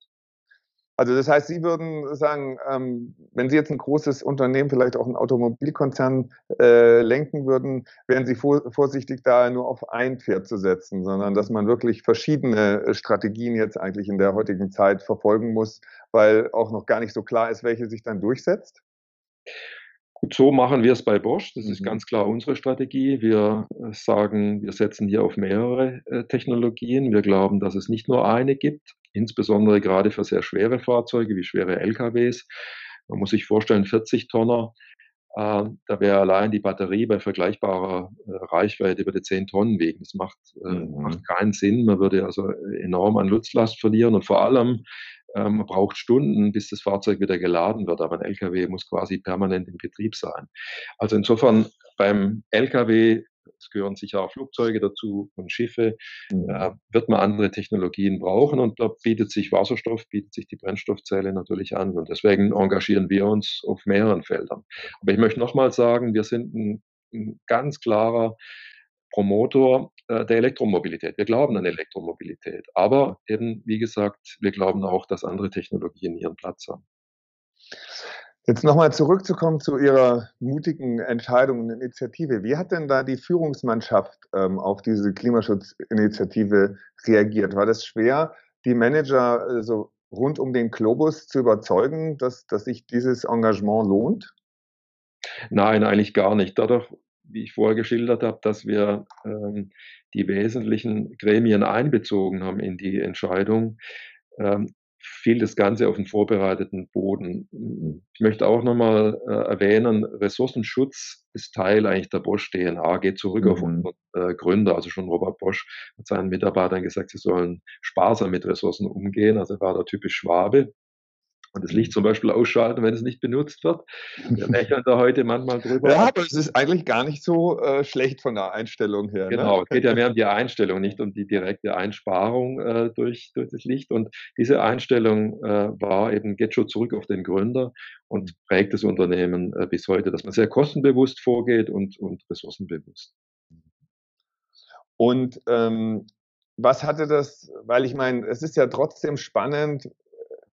Also das heißt, Sie würden sagen, ähm, wenn Sie jetzt ein großes Unternehmen, vielleicht auch ein Automobilkonzern äh, lenken würden, wären Sie vor, vorsichtig, da nur auf ein Pferd zu setzen, sondern dass man wirklich verschiedene äh, Strategien jetzt eigentlich in der heutigen Zeit verfolgen muss, weil auch noch gar nicht so klar ist, welche sich dann durchsetzt? So machen wir es bei Bosch. Das mhm. ist ganz klar unsere Strategie. Wir äh, sagen, wir setzen hier auf mehrere äh, Technologien. Wir glauben, dass es nicht nur eine gibt insbesondere gerade für sehr schwere Fahrzeuge wie schwere LKWs. Man muss sich vorstellen, 40 Tonner, äh, da wäre allein die Batterie bei vergleichbarer äh, Reichweite würde 10 Tonnen wegen. Das macht, äh, mhm. macht keinen Sinn. Man würde also enorm an Nutzlast verlieren und vor allem man braucht Stunden, bis das Fahrzeug wieder geladen wird, aber ein LKW muss quasi permanent in Betrieb sein. Also insofern beim LKW es gehören sicher auch Flugzeuge dazu und Schiffe, mhm. äh, wird man andere Technologien brauchen und da bietet sich Wasserstoff, bietet sich die Brennstoffzelle natürlich an und deswegen engagieren wir uns auf mehreren Feldern. Aber ich möchte nochmal sagen, wir sind ein, ein ganz klarer Promotor äh, der Elektromobilität. Wir glauben an Elektromobilität, aber eben, wie gesagt, wir glauben auch, dass andere Technologien ihren Platz haben. Jetzt nochmal zurückzukommen zu Ihrer mutigen Entscheidung und Initiative. Wie hat denn da die Führungsmannschaft ähm, auf diese Klimaschutzinitiative reagiert? War das schwer, die Manager äh, so rund um den Globus zu überzeugen, dass, dass sich dieses Engagement lohnt? Nein, eigentlich gar nicht. Dadurch, wie ich vorher geschildert habe, dass wir ähm, die wesentlichen Gremien einbezogen haben in die Entscheidung, ähm, fiel das Ganze auf den vorbereiteten Boden. Ich möchte auch nochmal äh, erwähnen, Ressourcenschutz ist Teil eigentlich der Bosch-DNA, geht zurück mhm. auf unseren äh, Gründer, also schon Robert Bosch hat seinen Mitarbeitern gesagt, sie sollen sparsam mit Ressourcen umgehen, also war der typisch Schwabe und das Licht zum Beispiel ausschalten, wenn es nicht benutzt wird. Wir lächeln da heute manchmal drüber. Ja, aber es ist eigentlich gar nicht so äh, schlecht von der Einstellung her. Ne? Genau, ne? es geht ja mehr um die Einstellung, nicht um die direkte Einsparung äh, durch, durch das Licht. Und diese Einstellung äh, war eben, geht schon zurück auf den Gründer und prägt das Unternehmen äh, bis heute, dass man sehr kostenbewusst vorgeht und, und ressourcenbewusst. Und ähm, was hatte das, weil ich meine, es ist ja trotzdem spannend,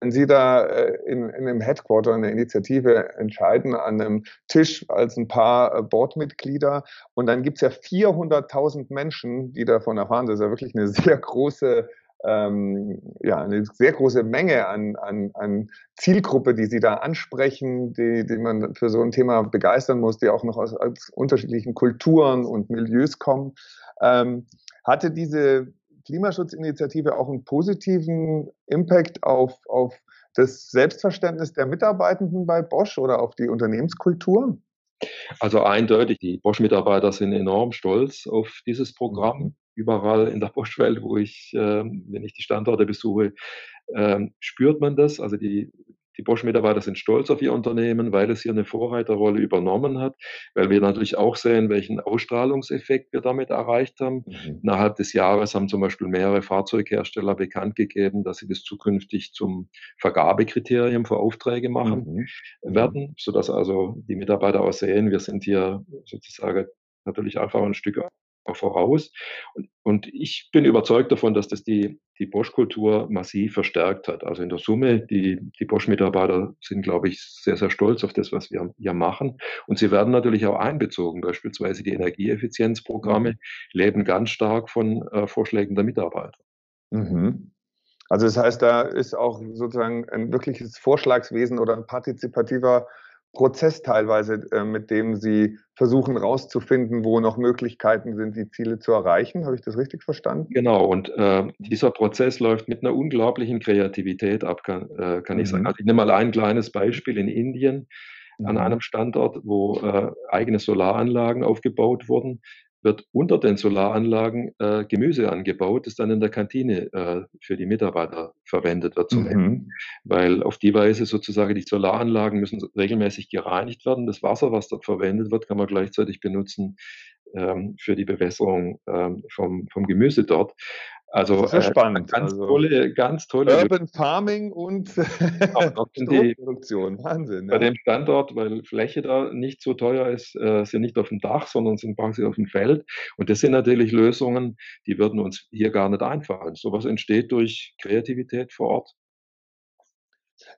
wenn Sie da äh, in, in einem Headquarter eine Initiative entscheiden, an einem Tisch als ein paar äh, Boardmitglieder und dann gibt es ja 400.000 Menschen, die davon erfahren, das ist ja wirklich eine <laughs> sehr große ähm, ja, eine sehr große Menge an, an, an Zielgruppe, die Sie da ansprechen, die, die man für so ein Thema begeistern muss, die auch noch aus, aus unterschiedlichen Kulturen und Milieus kommen. Ähm, hatte diese Klimaschutzinitiative auch einen positiven Impact auf, auf das Selbstverständnis der Mitarbeitenden bei Bosch oder auf die Unternehmenskultur? Also eindeutig, die Bosch-Mitarbeiter sind enorm stolz auf dieses Programm. Mhm. Überall in der Bosch-Welt, wo ich, äh, wenn ich die Standorte besuche, äh, spürt man das. Also die die Bosch-Mitarbeiter sind stolz auf ihr Unternehmen, weil es hier eine Vorreiterrolle übernommen hat, weil wir natürlich auch sehen, welchen Ausstrahlungseffekt wir damit erreicht haben. Mhm. Innerhalb des Jahres haben zum Beispiel mehrere Fahrzeughersteller bekannt gegeben, dass sie das zukünftig zum Vergabekriterium für Aufträge machen mhm. werden, sodass also die Mitarbeiter auch sehen, wir sind hier sozusagen natürlich einfach ein Stück voraus. Und, und ich bin überzeugt davon, dass das die, die Bosch-Kultur massiv verstärkt hat. Also in der Summe, die, die Bosch-Mitarbeiter sind, glaube ich, sehr, sehr stolz auf das, was wir hier machen. Und sie werden natürlich auch einbezogen. Beispielsweise die Energieeffizienzprogramme leben ganz stark von äh, Vorschlägen der Mitarbeiter. Mhm. Also das heißt, da ist auch sozusagen ein wirkliches Vorschlagswesen oder ein partizipativer Prozess teilweise, äh, mit dem Sie versuchen herauszufinden, wo noch Möglichkeiten sind, die Ziele zu erreichen. Habe ich das richtig verstanden? Genau, und äh, dieser Prozess läuft mit einer unglaublichen Kreativität ab, kann, äh, kann mhm. ich sagen. Also ich nehme mal ein kleines Beispiel in Indien. an mhm. einem Standort, wo äh, eigene Solaranlagen aufgebaut wurden, wird unter den Solaranlagen äh, Gemüse angebaut, das dann in der Kantine äh, für die Mitarbeiter verwendet wird zum mhm. Essen. Weil auf die Weise sozusagen die Solaranlagen müssen regelmäßig gereinigt werden. Das Wasser, was dort verwendet wird, kann man gleichzeitig benutzen ähm, für die Bewässerung ähm, vom, vom Gemüse dort. Also das ist äh, spannend. Ganz also, tolle, ganz tolle. Urban Farming und <laughs> Produktion. Wahnsinn. Bei ja. dem Standort, weil Fläche da nicht so teuer ist, äh, sind nicht auf dem Dach, sondern sind quasi auf dem Feld. Und das sind natürlich Lösungen, die würden uns hier gar nicht einfallen. Sowas entsteht durch Kreativität vor Ort.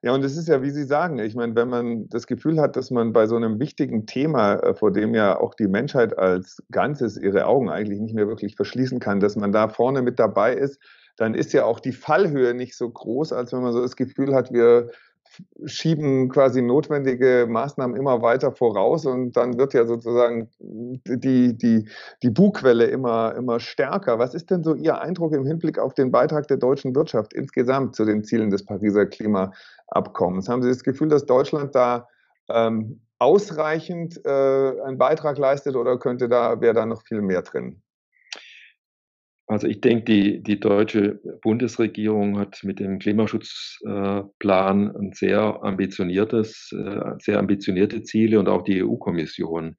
Ja, und es ist ja, wie Sie sagen, ich meine, wenn man das Gefühl hat, dass man bei so einem wichtigen Thema, äh, vor dem ja auch die Menschheit als Ganzes ihre Augen eigentlich nicht mehr wirklich verschließen kann, dass man da vorne mit dabei ist, dann ist ja auch die Fallhöhe nicht so groß, als wenn man so das Gefühl hat, wir schieben quasi notwendige Maßnahmen immer weiter voraus und dann wird ja sozusagen die, die, die Bugwelle immer, immer stärker. Was ist denn so Ihr Eindruck im Hinblick auf den Beitrag der deutschen Wirtschaft insgesamt zu den Zielen des Pariser Klimaabkommens? Haben Sie das Gefühl, dass Deutschland da ähm, ausreichend äh, einen Beitrag leistet oder könnte da, wäre da noch viel mehr drin? Also ich denke, die, die deutsche Bundesregierung hat mit dem Klimaschutzplan äh, ein sehr ambitioniertes, äh, sehr ambitionierte Ziele und auch die EU-Kommission.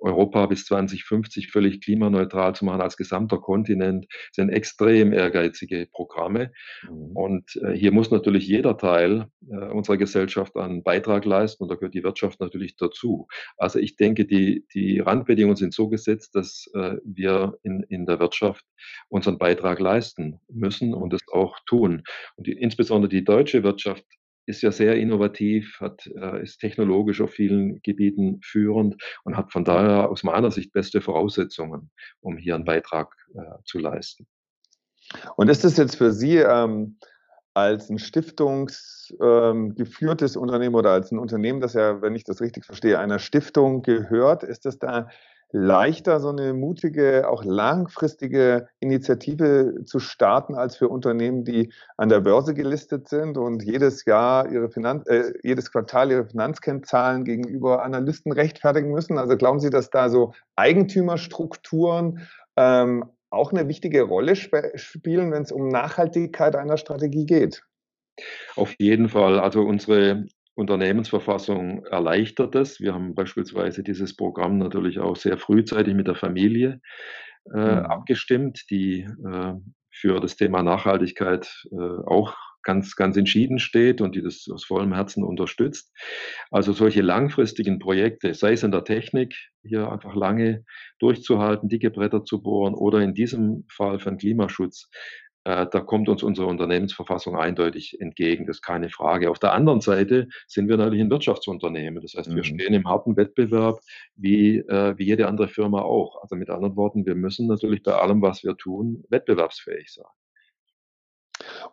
Europa bis 2050 völlig klimaneutral zu machen als gesamter Kontinent sind extrem ehrgeizige Programme. Mhm. Und äh, hier muss natürlich jeder Teil unserer Gesellschaft einen Beitrag leisten und da gehört die Wirtschaft natürlich dazu. Also ich denke, die, die Randbedingungen sind so gesetzt, dass wir in, in der Wirtschaft unseren Beitrag leisten müssen und es auch tun. Und die, insbesondere die deutsche Wirtschaft ist ja sehr innovativ, hat, äh, ist technologisch auf vielen Gebieten führend und hat von daher aus meiner Sicht beste Voraussetzungen, um hier einen Beitrag äh, zu leisten. Und ist das jetzt für Sie ähm, als ein stiftungsgeführtes ähm, Unternehmen oder als ein Unternehmen, das ja, wenn ich das richtig verstehe, einer Stiftung gehört, ist das da leichter, so eine mutige, auch langfristige Initiative zu starten, als für Unternehmen, die an der Börse gelistet sind und jedes Jahr ihre Finanz, äh, jedes Quartal ihre Finanzkennzahlen gegenüber Analysten rechtfertigen müssen? Also glauben Sie, dass da so Eigentümerstrukturen ähm, auch eine wichtige Rolle sp spielen, wenn es um Nachhaltigkeit einer Strategie geht? Auf jeden Fall. Also unsere Unternehmensverfassung erleichtert es. Wir haben beispielsweise dieses Programm natürlich auch sehr frühzeitig mit der Familie äh, mhm. abgestimmt, die äh, für das Thema Nachhaltigkeit äh, auch ganz, ganz entschieden steht und die das aus vollem Herzen unterstützt. Also solche langfristigen Projekte, sei es in der Technik, hier einfach lange durchzuhalten, dicke Bretter zu bohren oder in diesem Fall für den Klimaschutz, da kommt uns unsere Unternehmensverfassung eindeutig entgegen, das ist keine Frage. Auf der anderen Seite sind wir natürlich ein Wirtschaftsunternehmen. Das heißt, wir mhm. stehen im harten Wettbewerb wie, äh, wie jede andere Firma auch. Also mit anderen Worten, wir müssen natürlich bei allem, was wir tun, wettbewerbsfähig sein.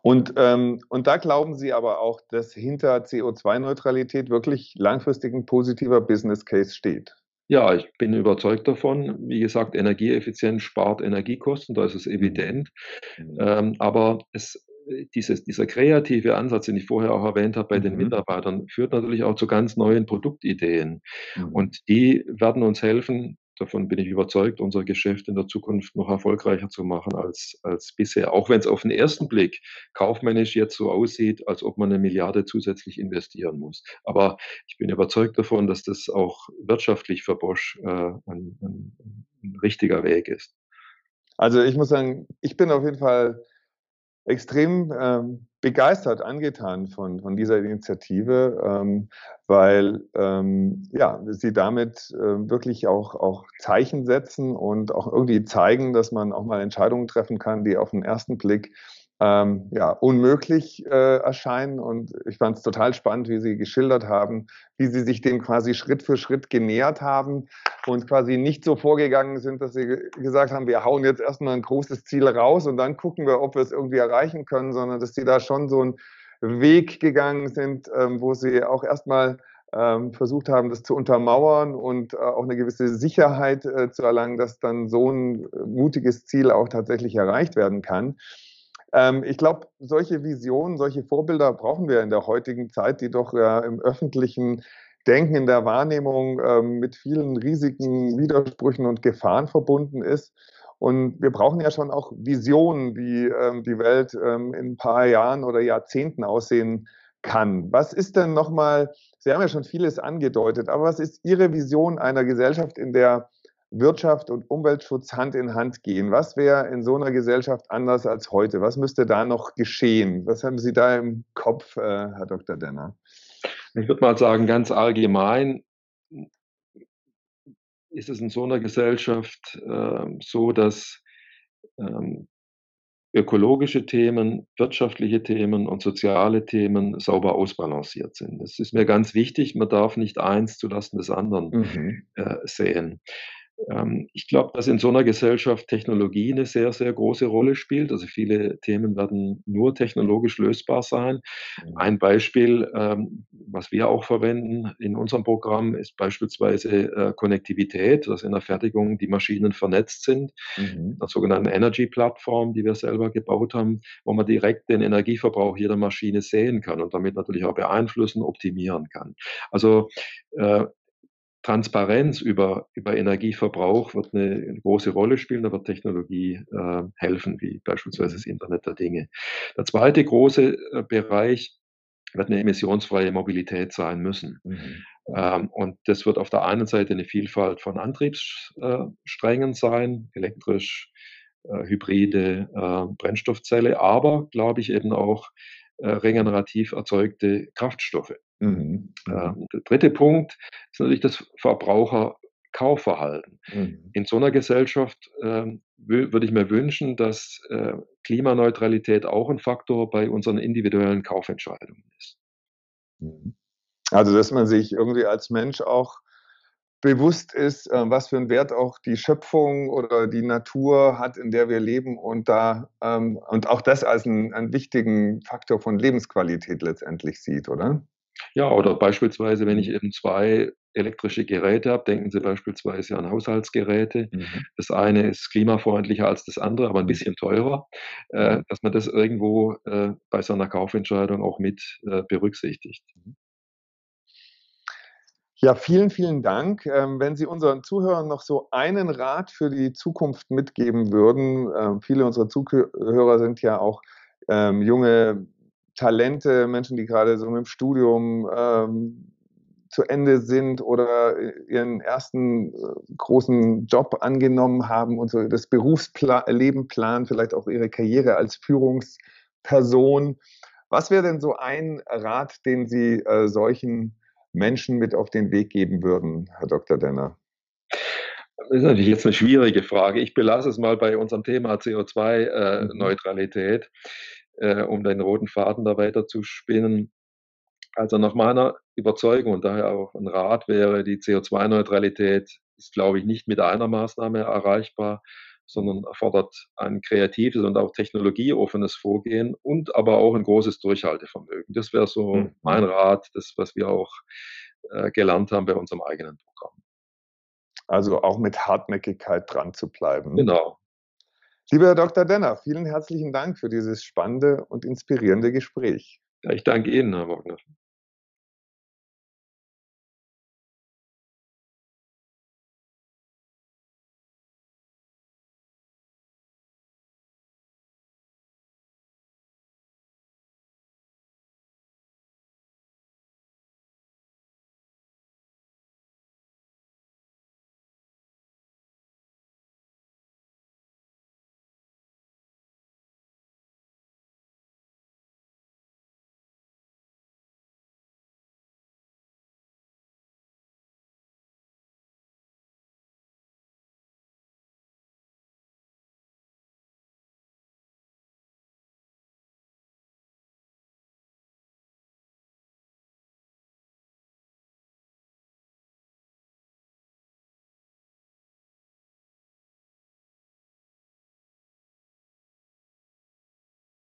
Und, ähm, und da glauben Sie aber auch, dass hinter CO2-Neutralität wirklich langfristig ein positiver Business Case steht. Ja, ich bin überzeugt davon. Wie gesagt, Energieeffizienz spart Energiekosten, da ist es mhm. evident. Mhm. Ähm, aber es, dieses, dieser kreative Ansatz, den ich vorher auch erwähnt habe bei mhm. den Mitarbeitern, führt natürlich auch zu ganz neuen Produktideen. Mhm. Und die werden uns helfen, davon bin ich überzeugt, unser Geschäft in der Zukunft noch erfolgreicher zu machen als, als bisher. Auch wenn es auf den ersten Blick kaufmännisch jetzt so aussieht, als ob man eine Milliarde zusätzlich investieren muss. Aber ich bin überzeugt davon, dass das auch wirtschaftlich für Bosch äh, ein, ein, ein richtiger Weg ist. Also ich muss sagen, ich bin auf jeden Fall extrem ähm, begeistert, angetan von, von dieser Initiative, ähm, weil ähm, ja, sie damit äh, wirklich auch, auch Zeichen setzen und auch irgendwie zeigen, dass man auch mal Entscheidungen treffen kann, die auf den ersten Blick ähm, ja, unmöglich äh, erscheinen. Und ich fand es total spannend, wie Sie geschildert haben, wie Sie sich dem quasi Schritt für Schritt genähert haben und quasi nicht so vorgegangen sind, dass Sie gesagt haben, wir hauen jetzt erstmal ein großes Ziel raus und dann gucken wir, ob wir es irgendwie erreichen können, sondern dass Sie da schon so einen Weg gegangen sind, ähm, wo Sie auch erstmal ähm, versucht haben, das zu untermauern und äh, auch eine gewisse Sicherheit äh, zu erlangen, dass dann so ein mutiges Ziel auch tatsächlich erreicht werden kann. Ähm, ich glaube, solche Visionen, solche Vorbilder brauchen wir in der heutigen Zeit, die doch ja im öffentlichen Denken in der Wahrnehmung ähm, mit vielen Risiken, Widersprüchen und Gefahren verbunden ist. Und wir brauchen ja schon auch Visionen, wie ähm, die Welt ähm, in ein paar Jahren oder Jahrzehnten aussehen kann. Was ist denn nochmal, Sie haben ja schon vieles angedeutet, aber was ist Ihre Vision einer Gesellschaft, in der Wirtschaft und Umweltschutz Hand in Hand gehen? Was wäre in so einer Gesellschaft anders als heute? Was müsste da noch geschehen? Was haben Sie da im Kopf, äh, Herr Dr. Denner? Ich würde mal sagen, ganz allgemein ist es in so einer Gesellschaft äh, so, dass ähm, ökologische Themen, wirtschaftliche Themen und soziale Themen sauber ausbalanciert sind. Das ist mir ganz wichtig. Man darf nicht eins zulasten des anderen mhm. äh, sehen. Ähm, ich glaube, dass in so einer Gesellschaft Technologie eine sehr, sehr große Rolle spielt. Also viele Themen werden nur technologisch lösbar sein. Ein Beispiel, ähm, was wir auch verwenden in unserem Programm, ist beispielsweise äh, Konnektivität, dass in der Fertigung die Maschinen vernetzt sind, mhm. einer sogenannten Energy-Plattform, die wir selber gebaut haben, wo man direkt den Energieverbrauch jeder Maschine sehen kann und damit natürlich auch beeinflussen, optimieren kann. Also äh, Transparenz über, über Energieverbrauch wird eine, eine, große Rolle spielen. Da wird Technologie äh, helfen, wie beispielsweise das Internet der Dinge. Der zweite große äh, Bereich wird eine emissionsfreie Mobilität sein müssen. Mhm. Ähm, und das wird auf der einen Seite eine Vielfalt von Antriebssträngen äh, sein, elektrisch, äh, Hybride, äh, Brennstoffzelle, aber glaube ich eben auch regenerativ erzeugte Kraftstoffe. Mhm. Ähm, der dritte Punkt ist natürlich das Verbraucherkaufverhalten. Mhm. In so einer Gesellschaft ähm, würde ich mir wünschen, dass äh, Klimaneutralität auch ein Faktor bei unseren individuellen Kaufentscheidungen ist. Mhm. Also, dass man sich irgendwie als Mensch auch bewusst ist, äh, was für einen Wert auch die Schöpfung oder die Natur hat, in der wir leben und da ähm, und auch das als einen, einen wichtigen Faktor von Lebensqualität letztendlich sieht, oder? Ja, oder beispielsweise, wenn ich eben zwei elektrische Geräte habe, denken Sie beispielsweise an Haushaltsgeräte. Mhm. Das eine ist klimafreundlicher als das andere, aber ein bisschen teurer, äh, mhm. dass man das irgendwo äh, bei so einer Kaufentscheidung auch mit äh, berücksichtigt. Ja, vielen, vielen Dank. Ähm, wenn Sie unseren Zuhörern noch so einen Rat für die Zukunft mitgeben würden, äh, viele unserer Zuhörer sind ja auch ähm, junge Talente, Menschen, die gerade so mit dem Studium ähm, zu Ende sind oder ihren ersten äh, großen Job angenommen haben und so das Berufsleben planen, vielleicht auch ihre Karriere als Führungsperson. Was wäre denn so ein Rat, den Sie äh, solchen Menschen mit auf den Weg geben würden, Herr Dr. Denner? Das ist natürlich jetzt eine schwierige Frage. Ich belasse es mal bei unserem Thema CO2-Neutralität, äh, mhm. äh, um den roten Faden da weiter zu spinnen. Also nach meiner Überzeugung und daher auch ein Rat wäre, die CO2-Neutralität ist, glaube ich, nicht mit einer Maßnahme erreichbar, sondern erfordert ein kreatives und auch technologieoffenes Vorgehen und aber auch ein großes Durchhaltevermögen. Das wäre so mhm. mein Rat, das, was wir auch äh, gelernt haben bei unserem eigenen Programm. Also auch mit Hartnäckigkeit dran zu bleiben. Genau. Lieber Herr Dr. Denner, vielen herzlichen Dank für dieses spannende und inspirierende Gespräch. Ja, ich danke Ihnen, Herr Wagner.